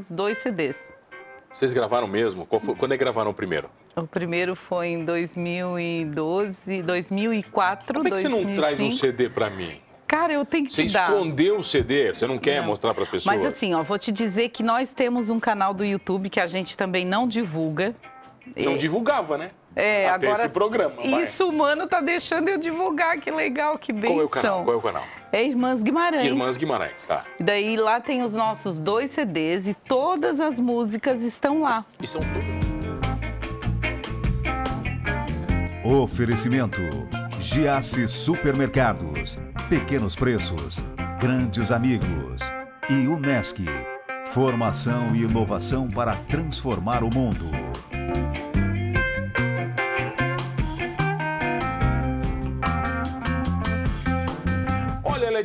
gravamos dois CDs. Vocês gravaram mesmo? Foi, quando é que gravaram o primeiro? O primeiro foi em 2012, 2004, Como é que 2005. você não traz um CD para mim? Cara, eu tenho que Você te dar. escondeu o CD? Você não quer Não. mostrar para as pessoas? Mas assim, ó, vou te dizer que nós temos um canal do YouTube que a gente também não divulga. Não É, divulgava, né? É, Até agora esse programa. vai. Isso, mano, tá deixando eu divulgar, que legal, que benção. Qual é o canal? Qual é o canal? É Irmãs Guimarães. Irmãs Guimarães, tá. E Daí lá tem os nossos dois CDs e todas as músicas estão lá. E são todos. Oferecimento: Giasse Supermercados, Pequenos Preços, Grandes Amigos e Unesc. Formação e inovação para transformar o mundo.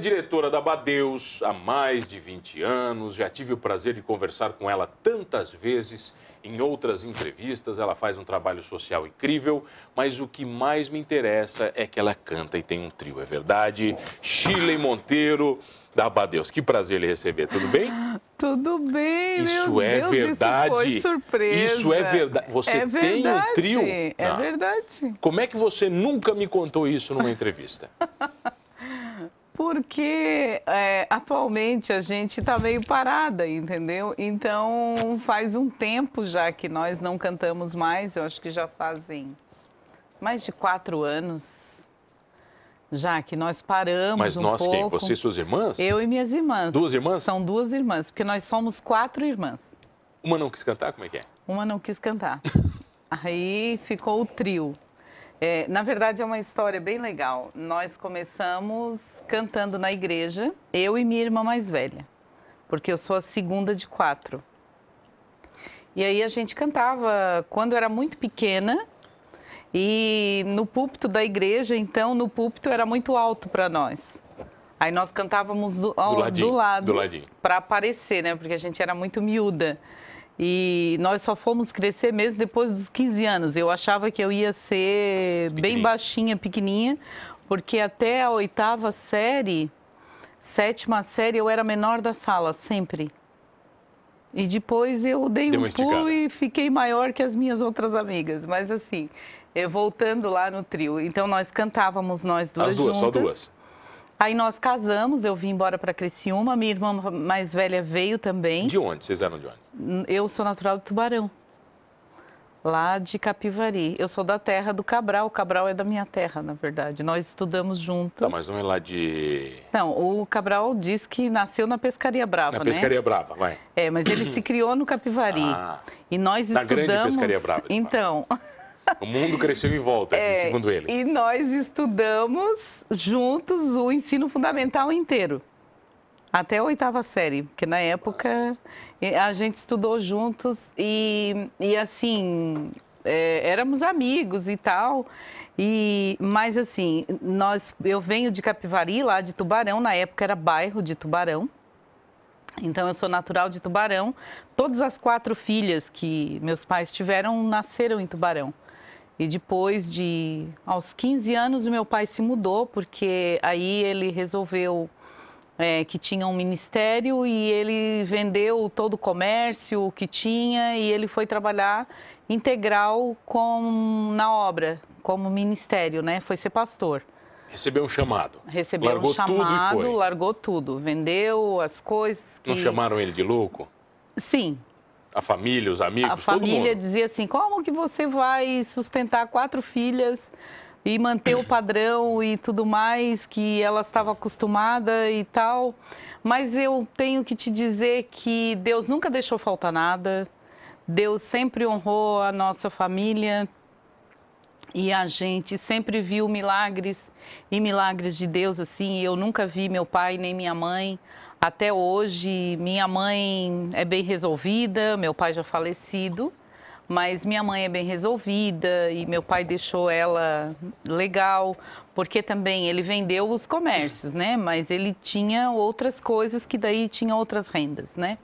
Diretora da Badeus há mais de 20 anos. Já tive o prazer de conversar com ela tantas vezes em outras entrevistas. Ela faz um trabalho social incrível, mas o que mais me interessa é que ela canta e tem um trio, é verdade? Shirley Monteiro, da Badeus. Que prazer lhe receber, tudo bem? Tudo bem, Isso meu é Deus, verdade. Isso foi surpresa. Isso é verdade. Você é tem um verdade, trio? É Não. verdade. Como é que você nunca me contou isso numa entrevista? Porque é, atualmente a gente está meio parada, entendeu? Então faz um tempo já que nós não cantamos mais, eu acho que já fazem mais de quatro anos já que nós paramos Mas um nós pouco. quem? Você e suas irmãs? Eu e minhas irmãs. Duas irmãs? São duas irmãs, porque nós somos quatro irmãs. Uma não quis cantar? Como é que é? Uma não quis cantar. Aí ficou o trio. É, na verdade, é uma história bem legal. Nós começamos cantando na igreja, eu e minha irmã mais velha, porque eu sou a segunda de quatro. E aí a gente cantava quando eu era muito pequena e no púlpito da igreja, então no púlpito era muito alto para nós. Aí nós cantávamos do, ao- ladinho, do lado do para aparecer, né? Porque a gente era muito miúda. E nós só fomos crescer mesmo depois dos 15 anos. Eu achava que eu ia ser bem baixinha, pequenininha, porque até a oitava série, sétima série, eu era a menor da sala, sempre. E depois eu dei Deu um pulo e fiquei maior que as minhas outras amigas. Mas assim, voltando lá no trio. Então nós cantávamos nós duas As duas, só juntas. duas. Aí nós casamos, eu vim embora para Criciúma, minha irmã mais velha veio também. De onde? Vocês eram de onde? Eu sou natural de Tubarão, lá de Capivari. Eu sou da terra do Cabral, o Cabral é da minha terra, na verdade. Nós estudamos juntos. Tá, mas não é lá de... Não, o Cabral diz que nasceu na Pescaria Brava, Na né? Pescaria Brava, vai. É, mas ele se criou no Capivari. Ah, e nós Na grande estudamos... Pescaria Brava. Então, o mundo cresceu em volta, É, segundo ele. E nós estudamos juntos o ensino fundamental inteiro. Até a oitava série, porque na época a gente estudou juntos e, e assim, eh, éramos amigos e tal. E, mas assim, nós, eu venho de Capivari, lá de Tubarão, na época era bairro de Tubarão. Então eu sou natural de Tubarão. Todas as quatro filhas que meus pais tiveram nasceram em Tubarão. E depois de aos 15 anos meu pai se mudou porque aí ele resolveu é, que tinha um ministério e ele vendeu todo o comércio que tinha e ele foi trabalhar integral com na obra como ministério, né? Foi ser pastor. Recebeu um chamado. Recebeu Largou um tudo chamado, foi. largou tudo, vendeu as coisas. Que... Não chamaram ele de louco? Sim, A família, os amigos, a família dizia assim: como que você vai sustentar quatro filhas e manter o padrão e tudo mais que ela estava acostumada e tal? Mas eu tenho que te dizer que Deus nunca deixou faltar nada. Deus sempre honrou a nossa família e a gente sempre viu milagres e milagres de Deus assim. Eu nunca vi meu pai nem minha mãe até hoje. Minha mãe é bem resolvida, meu pai já falecido, mas minha mãe é bem resolvida e meu pai deixou ela legal, porque também ele vendeu os comércios, né? Mas ele tinha outras coisas que daí tinha outras rendas, né?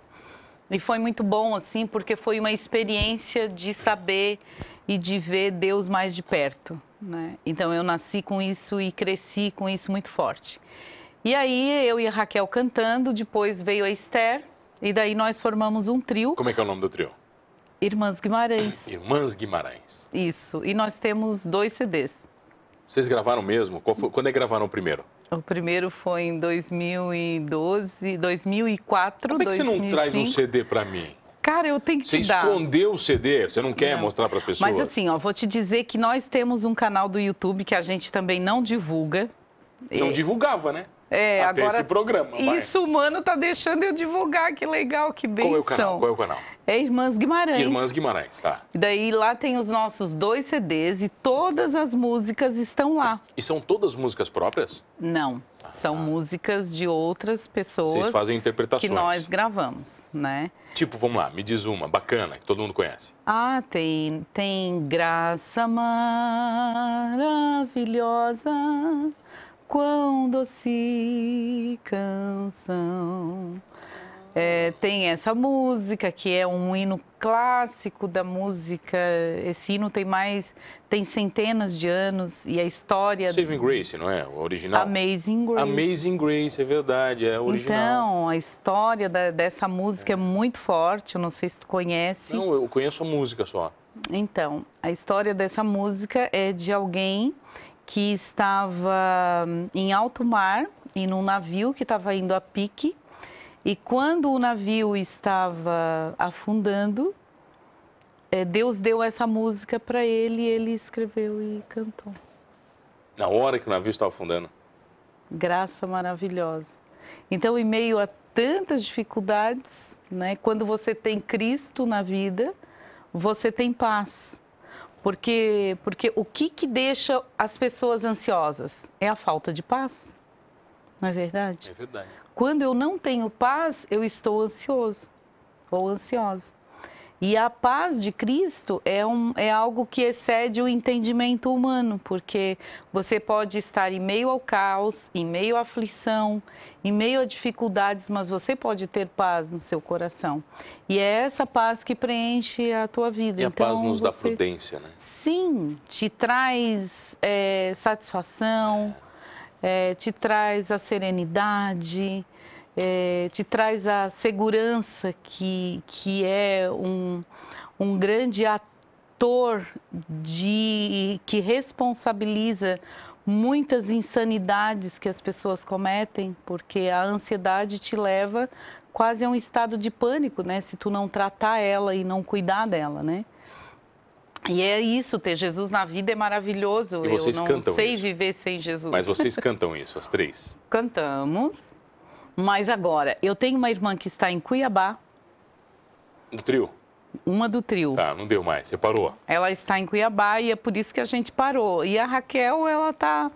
E foi muito bom, assim, porque foi uma experiência de saber e de ver Deus mais de perto, né? Então eu nasci com isso e cresci com isso muito forte. E aí eu e a Raquel cantando, depois veio a Esther, E daí nós formamos um trio. Como é que é o nome do trio? Irmãs Guimarães. Irmãs Guimarães. Isso. E nós temos dois CDs. Vocês gravaram mesmo? Foi, quando é que gravaram o primeiro? O primeiro foi em 2012, 2004, Como é que 2005. você não traz um CD para mim? Cara, eu tenho que Você te dar. escondeu o CD? Você não quer Não. mostrar para as pessoas? Mas assim, ó, vou te dizer que nós temos um canal do YouTube que a gente também não divulga. Não É, divulgava, né? É, Até agora esse programa. vai. isso, mano, tá deixando eu divulgar, que legal, que benção. Qual é o canal? Qual é o canal? É Irmãs Guimarães. Irmãs Guimarães, tá. E daí lá tem os nossos dois CDs e todas as músicas estão lá. E são todas músicas próprias? Não, são músicas de outras pessoas Vocês fazem interpretações. que nós gravamos, né? Tipo, vamos lá, me diz uma, bacana, que todo mundo conhece. Ah, tem, tem graça maravilhosa, quão doce canção. É, tem essa música que é um hino clássico da música. Esse hino tem mais, tem centenas de anos e a história Saving Grace, não é? O original? Amazing Grace. Amazing Grace, é verdade, é original. Então, a história da- dessa música é muito forte. Eu não sei se tu conhece. Não, eu conheço a música só. Então, a história dessa música é de alguém que estava hum, em alto mar, em um navio que estava indo a pique, e quando o navio estava afundando, eh, Deus deu essa música para ele e ele escreveu e cantou. Na hora que o navio estava afundando. Graça maravilhosa. Então, em meio a tantas dificuldades, né, quando você tem Cristo na vida, você tem paz. Porque, porque o que, que deixa as pessoas ansiosas? É a falta de paz. Não é verdade? É verdade. Quando eu não tenho paz, eu estou ansioso ou ansiosa. E a paz de Cristo é, um, é algo que excede o entendimento humano, porque você pode estar em meio ao caos, em meio à aflição, em meio a dificuldades, mas você pode ter paz no seu coração. E é essa paz que preenche a tua vida. E a então, paz nos dá você- prudência, né? Sim, te traz é, satisfação, é, te traz a serenidade, é, te traz a segurança que, que é um, um grande ator de, que responsabiliza muitas insanidades que as pessoas cometem, porque a ansiedade te leva quase a um estado de pânico, né? Se tu não tratar ela e não cuidar dela, né? E é isso, ter Jesus na vida é maravilhoso. E vocês Eu não cantam sei isso? viver sem Jesus. Mas vocês cantam isso, as três. Cantamos. Mas agora, eu tenho uma irmã que está em Cuiabá, Do trio? uma do trio. Tá, não deu mais, você parou. Ela está em Cuiabá e é por isso que a gente parou. E a Raquel, ela está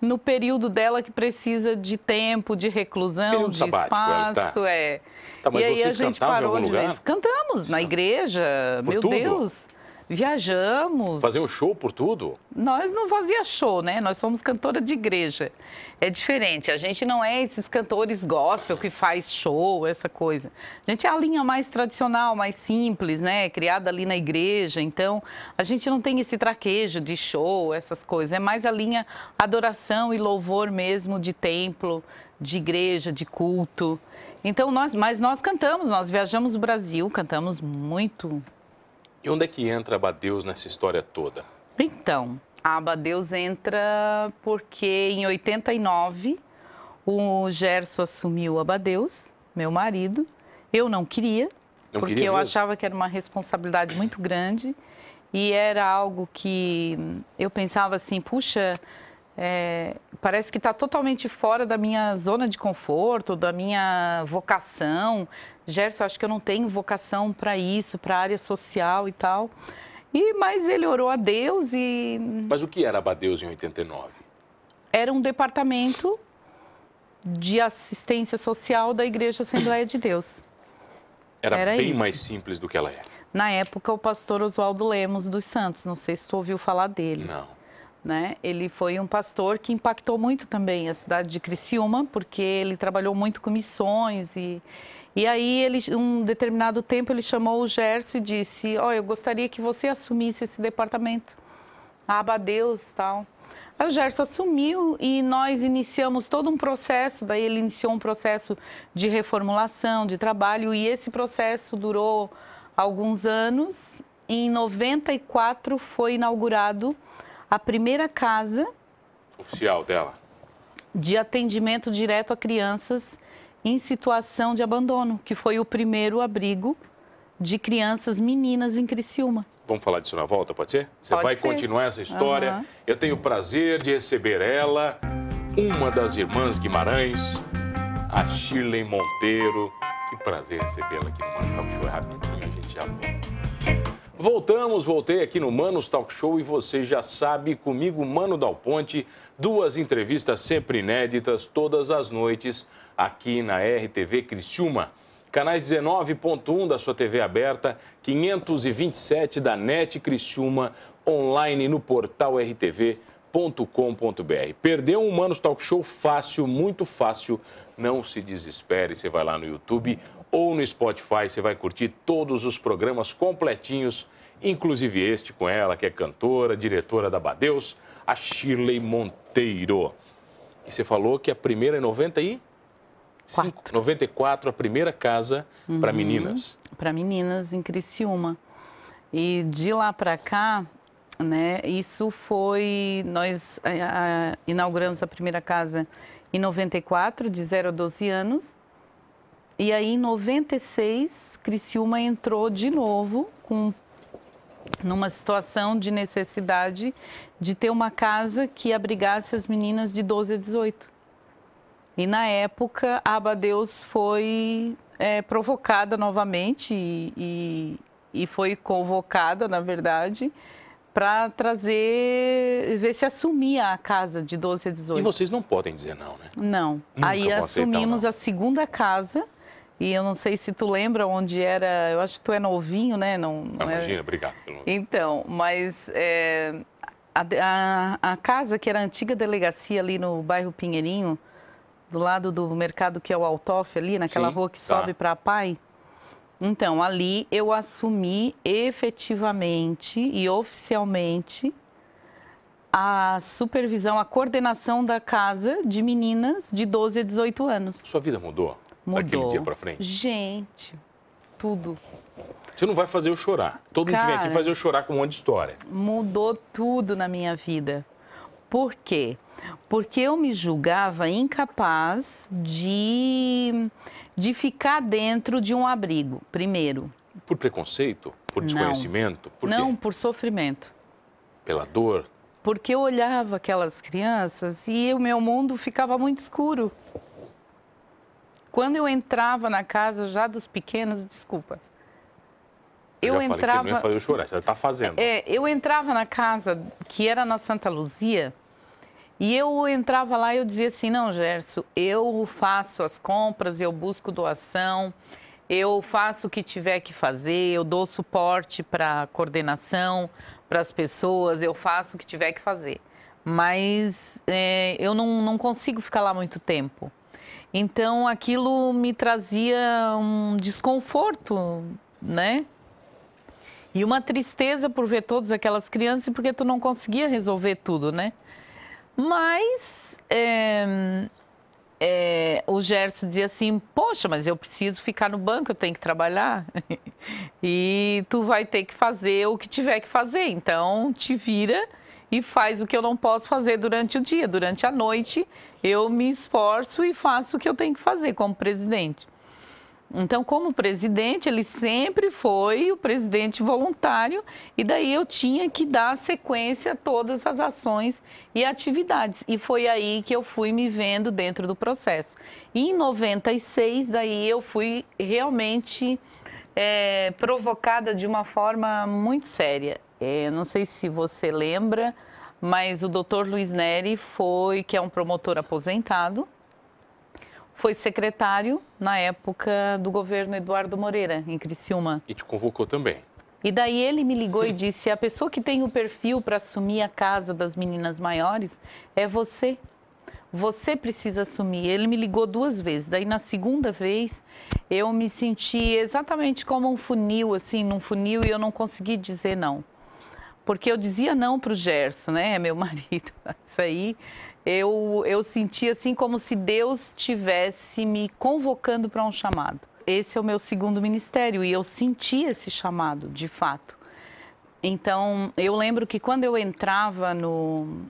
no período dela que precisa de tempo, de reclusão, Período de sabático, espaço, é. Tá, mas e aí a gente parou de vez. Cantamos na igreja, Por meu tudo? Deus. Viajamos. Fazer um show por tudo? Nós não fazia show, né? Nós somos cantora de igreja. É diferente. A gente não é esses cantores gospel que faz show, essa coisa. A gente é a linha mais tradicional, mais simples, né? Criada ali na igreja. Então, a gente não tem esse traquejo de show, essas coisas. É mais a linha adoração e louvor mesmo de templo, de igreja, de culto. Então, nós, mas nós cantamos, nós viajamos o Brasil, cantamos muito, E onde é que entra Abadeus nessa história toda? Então, a Abadeus entra porque em 89 o Gerson assumiu Abadeus, meu marido. Eu não queria, Não porque queria eu achava que era uma responsabilidade muito grande e era algo que eu pensava assim, puxa, é, parece que está totalmente fora da minha zona de conforto, da minha vocação. Gerson, acho que eu não tenho vocação para isso, para a área social e tal. E mas ele orou a Deus e Mas o que era Abadeus em 89? era um departamento de assistência social da Igreja Assembleia de Deus. Era, Era bem isso. mais simples do que ela é. Na época, o pastor Oswaldo Lemos dos Santos, não sei se tu ouviu falar dele. Não. Né? Ele foi um pastor que impactou muito também a cidade de Criciúma, porque ele trabalhou muito com missões e e aí ele um determinado tempo ele chamou o Gerson e disse: "Ó, eu gostaria que você assumisse esse departamento. A Abadeus, tal". Aí o Gerson assumiu e nós iniciamos todo um processo. Daí ele iniciou um processo de reformulação, de trabalho, e esse processo durou alguns anos. Em 94 foi inaugurado a primeira casa oficial dela de atendimento direto a crianças em situação de abandono, que foi o primeiro abrigo de crianças meninas em Criciúma. Vamos falar disso na volta, pode ser? Você pode vai ser. continuar essa história. Uhum. Eu tenho o prazer de receber ela, uma das irmãs Guimarães, a Shirley Monteiro. Que prazer recebê-la aqui no Manos Talk Show. É rapidinho, a gente já volta. Voltamos, voltei aqui no Manos Talk Show e você já sabe, comigo, Mano Dal Ponte, duas entrevistas sempre inéditas, todas as noites, aqui na RTV Criciúma canais 19.1 da sua TV aberta, 527 da NET Criciúma, online no portal rtv.com.br. Perdeu um Humanos Talk Show fácil, muito fácil, não se desespere, você vai lá no YouTube ou no Spotify, você vai curtir todos os programas completinhos, inclusive este com ela, que é cantora, diretora da Badeus, a Shirley Monteiro. E você falou que a primeira é 90 e... Quatro. 94, a primeira casa uhum. para meninas. Para meninas em Criciúma. E de lá para cá, né, isso foi. Nós a, a, inauguramos a primeira casa em 94, de 0 a 12 anos. E aí, em 96, Criciúma entrou de novo com numa situação de necessidade de ter uma casa que abrigasse as meninas de 12 a 18. E na época, a Abadeus foi é, provocada novamente e, e, e, foi convocada, na verdade, para trazer, ver se assumia a casa de 12 a 18. E vocês não podem dizer não, né? Não. Nunca Aí assumimos aceitar, a segunda casa. E eu não sei se tu lembra onde era. Eu acho que tu é novinho, né? Não, não é- Imagina, obrigado. pelo- então, mas é, a, a- a casa que era a antiga delegacia ali no bairro Pinheirinho, do lado do mercado que é o Altoff ali, naquela Sim, rua que tá. sobe para a Pai. Então, ali eu assumi efetivamente e oficialmente a supervisão, a coordenação da casa de meninas de 12 a 18 anos. Sua vida mudou, daquele Mudou. dia para frente? Gente, tudo. Você não vai fazer eu chorar. Todo mundo que vem aqui Cara. faz eu chorar com um monte de história. mudou tudo na minha vida. Por quê? Porque eu me julgava incapaz de, de ficar dentro de um abrigo, primeiro. Por preconceito? Por Não. desconhecimento? Por Não por sofrimento. Pela dor? Porque eu olhava aquelas crianças e o meu mundo ficava muito escuro. Quando eu entrava na casa já dos pequenos, desculpa. Eu, já falei que você não entrava. ia eu chorar, você já está fazendo. É, eu entrava na casa que era na Santa Luzia e eu entrava lá e eu dizia assim, não, Gerson, eu faço as compras, eu busco doação, eu faço o que tiver que fazer, eu dou suporte para coordenação, para as pessoas, eu faço o que tiver que fazer. Mas é, eu não, não consigo ficar lá muito tempo. Então aquilo me trazia um desconforto, né? E uma tristeza por ver todas aquelas crianças porque tu não conseguia resolver tudo, né? Mas é, é, o Gerson dizia assim, poxa, mas eu preciso ficar no banco, eu tenho que trabalhar. e tu vai ter que fazer o que tiver que fazer. Então, te vira e faz o que eu não posso fazer durante o dia. Durante a noite, eu me esforço e faço o que eu tenho que fazer como presidente. Então, como presidente, ele sempre foi o presidente voluntário, e daí eu tinha que dar sequência a todas as ações e atividades. E foi aí que eu fui me vendo dentro do processo. E em 96, daí eu fui realmente é, provocada de uma forma muito séria. É, não sei se você lembra, mas o doutor Luiz Neri foi, que é um promotor aposentado, foi secretário na época do governo Eduardo Moreira, em Criciúma. E te convocou também. E daí ele me ligou e disse: a pessoa que tem o perfil para assumir a casa das meninas maiores é você. Você precisa assumir. Ele me ligou duas vezes. Daí na segunda vez eu me senti exatamente como um funil, assim, num funil, e eu não consegui dizer não. Porque eu dizia não para o Gerson, né, meu marido. Isso aí eu, eu senti assim como se Deus tivesse me convocando para um chamado. Esse é o meu segundo ministério e eu senti esse chamado, de fato. Então, eu lembro que quando eu entrava no,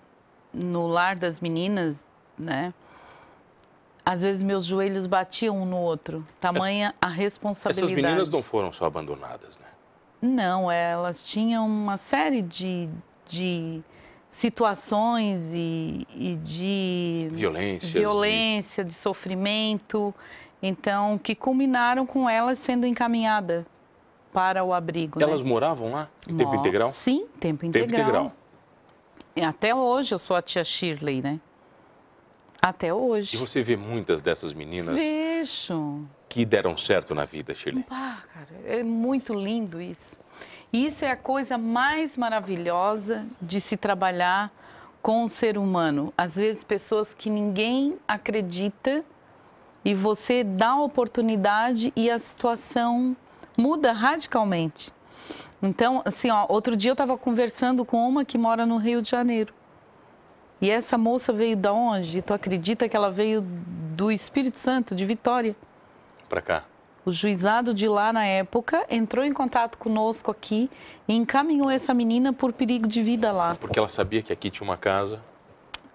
no lar das meninas, né? Às vezes meus joelhos batiam um no outro, tamanha Essa, a responsabilidade. Essas meninas não foram só abandonadas, né? Não, elas tinham uma série de, de situações e, e de violência, violência, de sofrimento, então que culminaram com elas sendo encaminhada para o abrigo. Elas né? moravam lá em tempo integral? Sim, tempo integral. Tempo integral. Até hoje eu sou a tia Shirley, né? Até hoje. E você vê muitas dessas meninas Vejo. Que deram certo na vida, Shirley? Ah, cara, é muito lindo isso. Isso é a coisa mais maravilhosa de se trabalhar com o ser humano. Às vezes, pessoas que ninguém acredita e você dá a oportunidade e a situação muda radicalmente. Então, assim, ó, outro dia eu estava conversando com uma que mora no Rio de Janeiro. E essa moça veio de onde? Tu acredita que ela veio do Espírito Santo, de Vitória? Para cá. O juizado de lá, na época, entrou em contato conosco aqui e encaminhou essa menina por perigo de vida lá. Porque ela sabia que aqui tinha uma casa.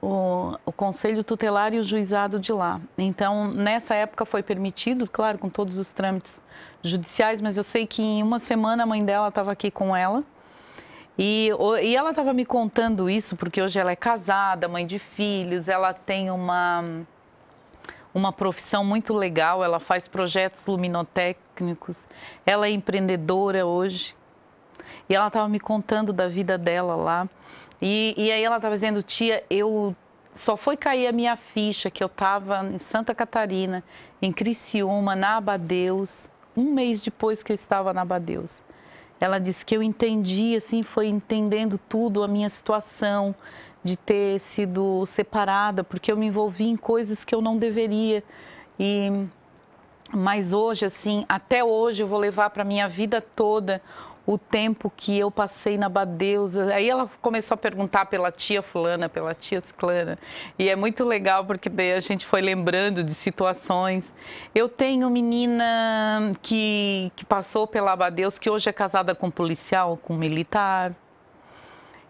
O, o conselho tutelar e o juizado de lá. Então, nessa época foi permitido, claro, com todos os trâmites judiciais, mas eu sei que em uma semana a mãe dela estava aqui com ela. E, e ela estava me contando isso porque hoje ela é casada, mãe de filhos, ela tem uma uma profissão muito legal, ela faz projetos luminotécnicos, ela é empreendedora hoje. E ela estava me contando da vida dela lá. E, e aí ela estava dizendo, tia, eu só foi cair a minha ficha que eu estava em Santa Catarina, em Criciúma, na Abadeus, um mês depois que eu estava na Abadeus. Ela disse que eu entendi, assim, foi entendendo tudo, a minha situação, de ter sido separada, porque eu me envolvi em coisas que eu não deveria. E mas hoje assim, até hoje eu vou levar para minha vida toda o tempo que eu passei na Badeusa. Aí ela começou a perguntar pela tia fulana, pela tia ciclana. E é muito legal porque daí a gente foi lembrando de situações. Eu tenho menina que, que passou pela Abadeus, que hoje é casada com policial, com militar.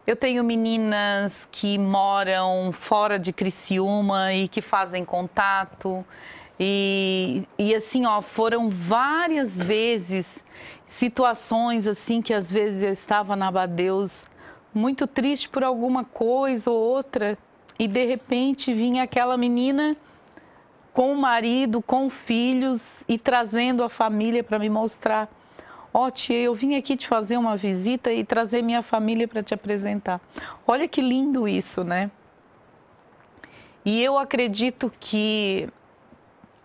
Eu tenho meninas que moram fora de Criciúma e que fazem contato. E, e assim, ó, foram várias vezes situações assim que às vezes eu estava na Abadeus muito triste por alguma coisa ou outra e de repente vinha aquela menina com o marido, com filhos e trazendo a família para me mostrar Ó, oh, tia, eu vim aqui te fazer uma visita e trazer minha família para te apresentar. Olha que lindo isso, né? E eu acredito que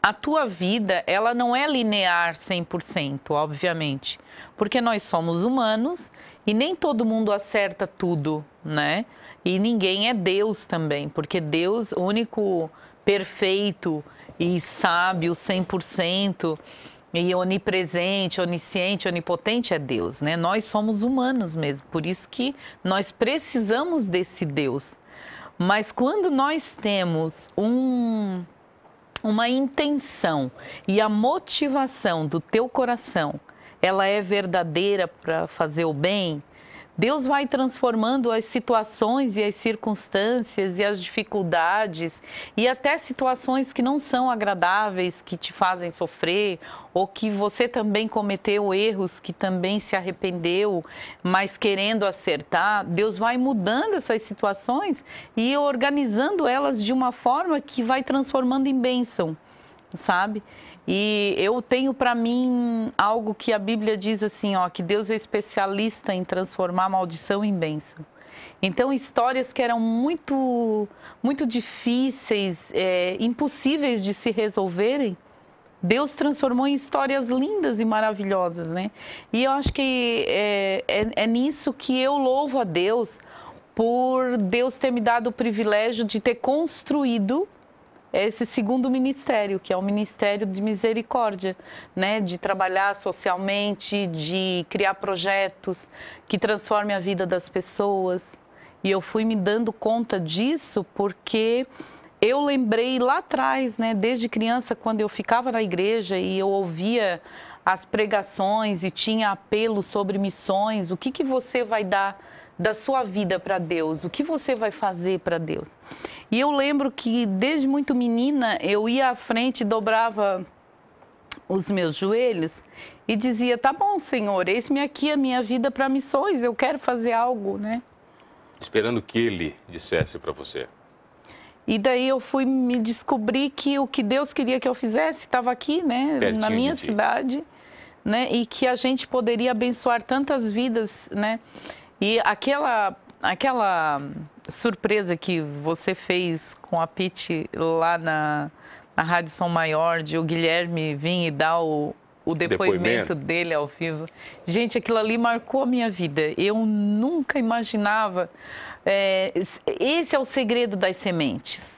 a tua vida, ela não é linear 100%, obviamente, porque nós somos humanos e nem todo mundo acerta tudo, né? E ninguém é Deus também, porque Deus, o único perfeito e sábio 100%, e onipresente, onisciente, onipotente é Deus, né? Nós somos humanos mesmo, por isso que nós precisamos desse Deus. Mas quando nós temos um, uma intenção e a motivação do teu coração, ela é verdadeira para fazer o bem, Deus vai transformando as situações e as circunstâncias e as dificuldades e até situações que não são agradáveis, que te fazem sofrer, ou que você também cometeu erros, que também se arrependeu, mas querendo acertar. Deus vai mudando essas situações e organizando elas de uma forma que vai transformando em bênção, sabe? E eu tenho para mim algo que a Bíblia diz assim, ó, que Deus é especialista em transformar maldição em bênção. Então, histórias que eram muito, muito difíceis, é, impossíveis de se resolverem, Deus transformou em histórias lindas e maravilhosas, né? E eu acho que é, é, é nisso que eu louvo a Deus por Deus ter me dado o privilégio de ter construído é esse segundo ministério, que é o ministério de misericórdia, né? De trabalhar socialmente, de criar projetos que transformem a vida das pessoas. E eu fui me dando conta disso porque eu lembrei lá atrás, né, desde criança, quando eu ficava na igreja e eu ouvia as pregações e tinha apelo sobre missões, o que, que você vai dar da sua vida para Deus, o que você vai fazer para Deus. E eu lembro que desde muito menina eu ia à frente dobrava os meus joelhos e dizia: "Tá bom, Senhor, eis-me aqui a minha vida para missões, eu quero fazer algo, né?" Esperando que ele dissesse para você. E daí eu fui me descobrir que o que Deus queria que eu fizesse estava aqui, né, Pertinho na minha cidade, né, e que a gente poderia abençoar tantas vidas, né? E aquela aquela surpresa que você fez com a Pete lá na, na Rádio Som Maior, de o Guilherme vir e dar o, o depoimento, Depoimento. dele ao vivo. Gente, aquilo ali marcou a minha vida. Eu nunca imaginava. é, esse é o segredo das sementes.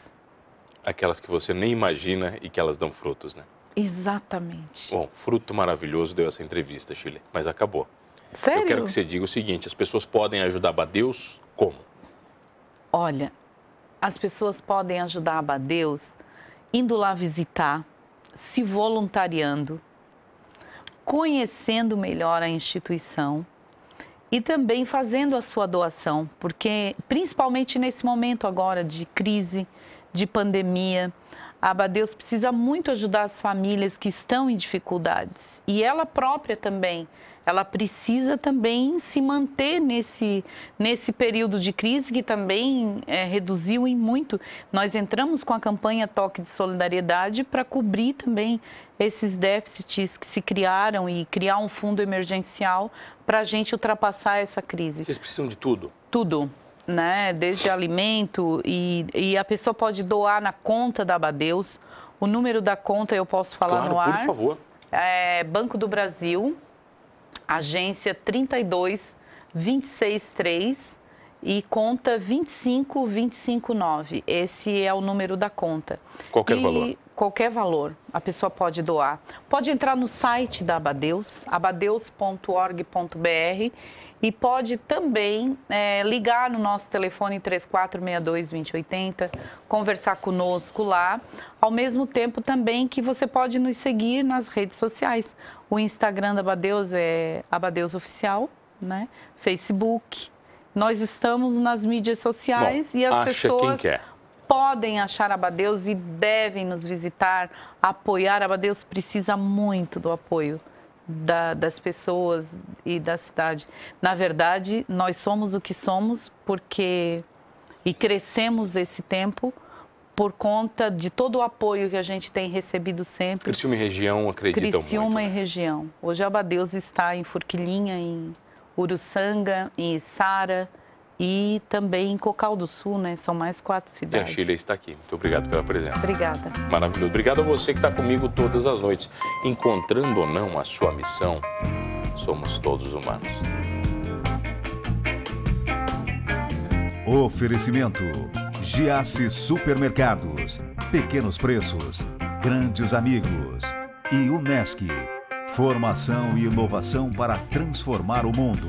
Aquelas que você nem imagina e que elas dão frutos, né? Exatamente. Bom, fruto maravilhoso deu essa entrevista, Chile, mas acabou. Sério? Eu quero que você diga o seguinte: as pessoas podem ajudar Abadeus como? Olha, as pessoas podem ajudar a Abadeus indo lá visitar, se voluntariando, conhecendo melhor a instituição e também fazendo a sua doação, porque principalmente nesse momento agora de crise, de pandemia, a Abadeus precisa muito ajudar as famílias que estão em dificuldades e ela própria também. Ela precisa também se manter nesse, nesse período de crise que também é, reduziu em muito. Nós entramos com a campanha Toque de Solidariedade para cobrir também esses déficits que se criaram e criar um fundo emergencial para a gente ultrapassar essa crise Vocês precisam de tudo. tudo, né? Desde alimento e, e a pessoa pode doar na conta da Abadeus. O número da conta eu posso falar claro, no ar. por favor. É Banco do Brasil, agência 32 263 e conta 25 259. Esse é o número da conta. Qualquer E valor. Qualquer valor, a pessoa pode doar. Pode entrar no site da Abadeus, abadeus.org.br e pode também é, ligar no nosso telefone 3462-2080, conversar conosco lá. Ao mesmo tempo também que você pode nos seguir nas redes sociais. O Instagram da Abadeus é Abadeus Oficial, né? Facebook. Nós estamos nas mídias sociais Bom, e as pessoas. Podem achar Abadeus e devem nos visitar, apoiar. Abadeus precisa muito do apoio da- das pessoas e da cidade. Na verdade, nós somos o que somos porque e crescemos esse tempo por conta de todo o apoio que a gente tem recebido sempre. Criciúma e região acreditam Criciúma muito. e né? região. Hoje Abadeus está em Forquilinha, em Uruçanga, em Içara e também em Cocal do Sul, né? São mais quatro E a cidades. Chile está aqui. Muito obrigado pela presença. Obrigada. Maravilhoso. Obrigado a você que está comigo todas as noites. Encontrando ou não a sua missão, somos todos humanos. Oferecimento: Giasse Supermercados, Pequenos Preços, Grandes Amigos e Unesc. Formação e inovação para transformar o mundo.